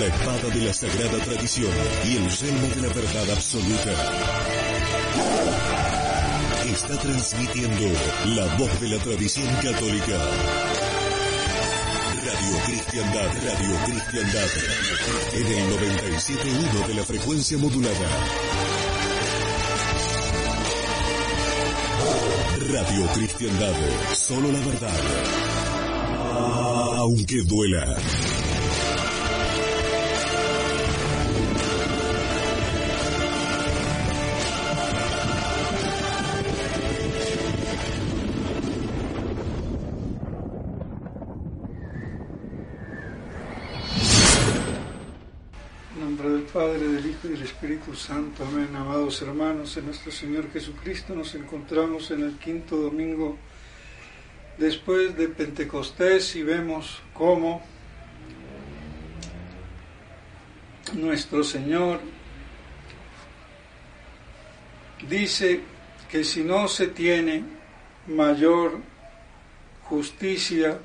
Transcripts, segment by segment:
la espada de la sagrada tradición y el selmo de la verdad absoluta. Está transmitiendo la voz de la tradición católica. Radio Cristiandad, Radio Cristiandad. En el 97.1 de la frecuencia modulada. Radio Cristiandad, solo la verdad. Aunque duela. Espíritu Santo. Amén. Amados hermanos, en nuestro Señor Jesucristo nos encontramos en el quinto domingo después de Pentecostés y vemos cómo nuestro Señor dice que si no se tiene mayor justicia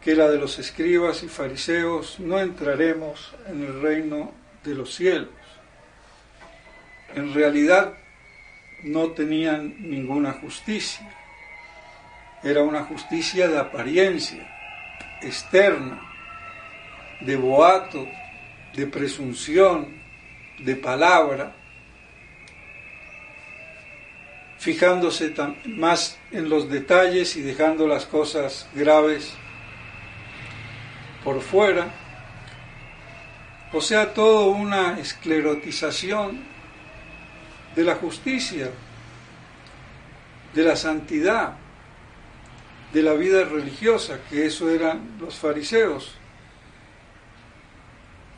que la de los escribas y fariseos, no entraremos en el reino de los cielos. En realidad no tenían ninguna justicia. Era una justicia de apariencia, externa, de boato, de presunción, de palabra, fijándose más en los detalles y dejando las cosas graves por fuera, o sea, toda una esclerotización de la justicia, de la santidad, de la vida religiosa, que eso eran los fariseos,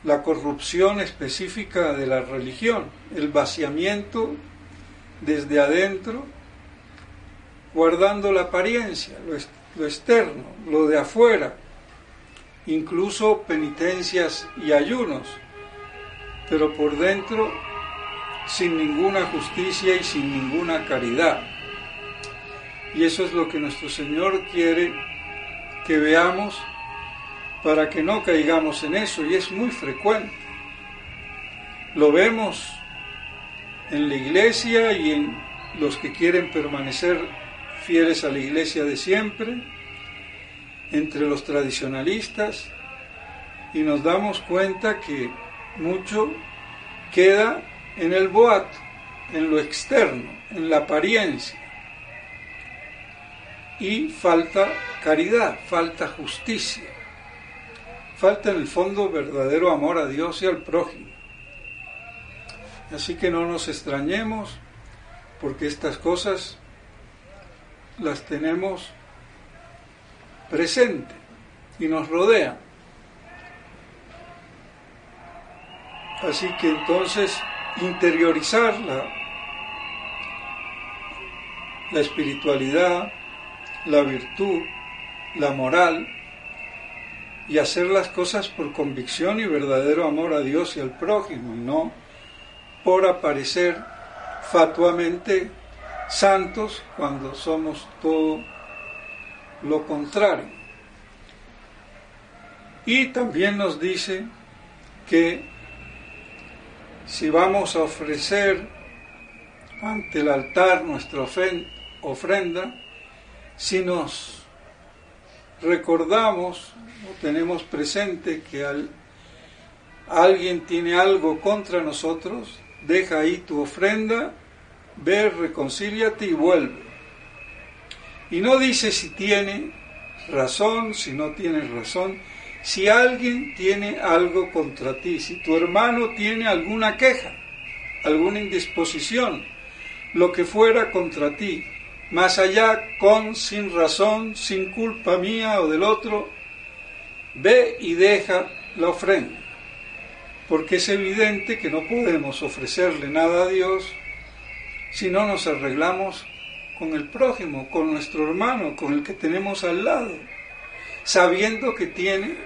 la corrupción específica de la religión, el vaciamiento desde adentro, guardando la apariencia, lo, lo externo, lo de afuera, incluso penitencias y ayunos, pero por dentro sin ninguna justicia y sin ninguna caridad. Y eso es lo que nuestro Señor quiere que veamos para que no caigamos en eso, y es muy frecuente. Lo vemos en la iglesia y en los que quieren permanecer fieles a la iglesia de siempre, entre los tradicionalistas y nos damos cuenta que mucho queda en el boato, en lo externo, en la apariencia. Y falta caridad, falta justicia, falta en el fondo verdadero amor a Dios y al prójimo. Así que no nos extrañemos porque estas cosas las tenemos presente y nos rodea. Así que entonces interiorizar la, espiritualidad, la virtud, la moral y hacer las cosas por convicción y verdadero amor a Dios y al prójimo, y no por aparecer fatuamente santos cuando somos todo lo contrario. Y también nos dice que si vamos a ofrecer ante el altar nuestra ofrenda, si nos recordamos o tenemos presente que al, alguien tiene algo contra nosotros, deja ahí tu ofrenda, ve, reconcíliate y vuelve. Y no dice si tiene razón, si no tiene razón. Si alguien tiene algo contra ti, si tu hermano tiene alguna queja, alguna indisposición, lo que fuera contra ti, más allá con, sin razón, sin culpa mía o del otro, ve y deja la ofrenda. Porque es evidente que no podemos ofrecerle nada a Dios si no nos arreglamos con el prójimo, con nuestro hermano, con el que tenemos al lado, sabiendo que tiene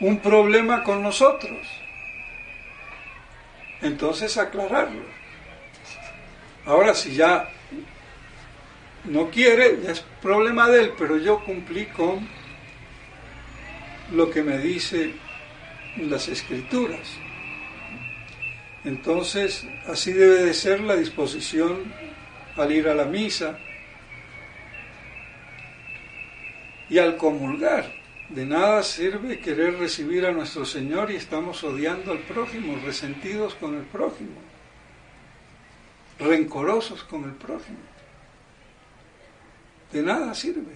un problema con nosotros. Entonces aclararlo. Ahora si ya no quiere, ya es problema de él, pero yo cumplí con lo que me dice las escrituras. Entonces, así debe de ser la disposición al ir a la misa y al comulgar. De nada sirve querer recibir a nuestro Señor y estamos odiando al prójimo, resentidos con el prójimo, rencorosos con el prójimo. De nada sirve.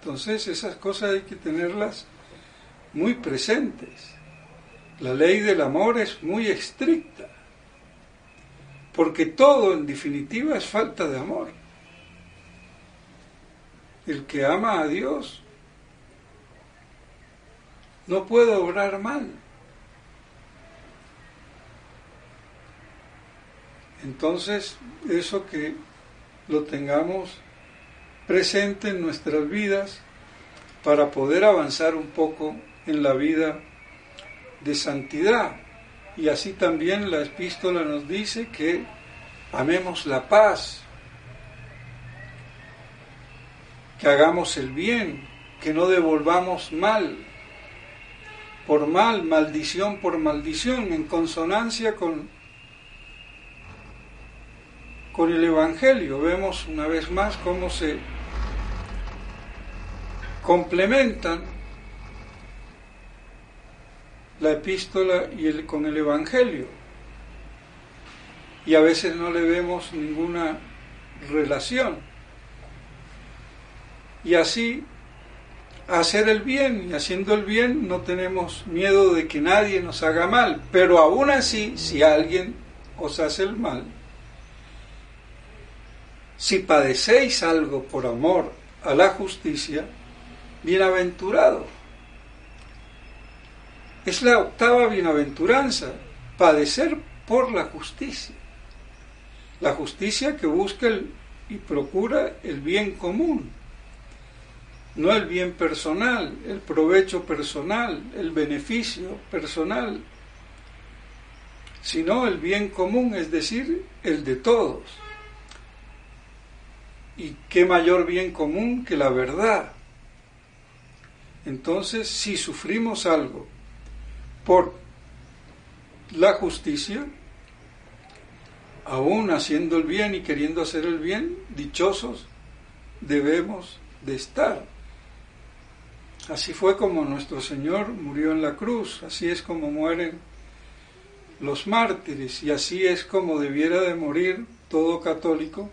Entonces esas cosas hay que tenerlas muy presentes. La ley del amor es muy estricta, porque todo en definitiva es falta de amor. El que ama a Dios no puede obrar mal. Entonces, eso que lo tengamos presente en nuestras vidas para poder avanzar un poco en la vida de santidad. Y así también la epístola nos dice que amemos la paz, que hagamos el bien, que no devolvamos mal por mal, maldición por maldición, en consonancia con, con el Evangelio. Vemos una vez más cómo se complementan la epístola y el, con el Evangelio. Y a veces no le vemos ninguna relación. Y así, hacer el bien, y haciendo el bien no tenemos miedo de que nadie nos haga mal, pero aún así, si alguien os hace el mal, si padecéis algo por amor a la justicia, bienaventurado es la octava bienaventuranza, padecer por la justicia. La justicia que busca y procura el bien común, no el bien personal, el provecho personal, el beneficio personal, sino el bien común, es decir, el de todos. ¿Y qué mayor bien común que la verdad? Entonces, si sufrimos algo por la justicia, aún haciendo el bien y queriendo hacer el bien, dichosos debemos de estar. Así fue como nuestro Señor murió en la cruz, así es como mueren los mártires y así es como debiera de morir todo católico,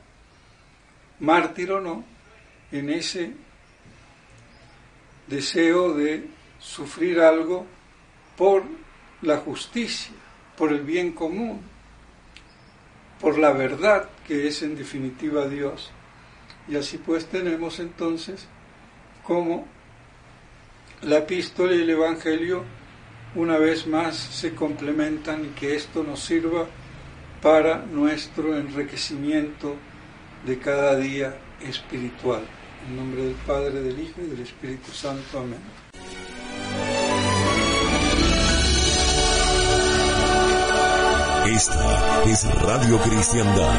mártir o no, en ese deseo de sufrir algo por la justicia, por el bien común, por la verdad que es en definitiva Dios. Y así pues tenemos entonces como la epístola y el Evangelio una vez más se complementan y que esto nos sirva para nuestro enriquecimiento de cada día espiritual. En nombre del Padre, del Hijo y del Espíritu Santo. Amén. Esta es Radio Cristiandad,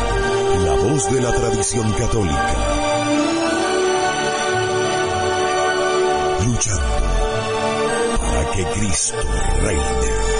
la voz de la tradición católica. Luchando para que Cristo reine.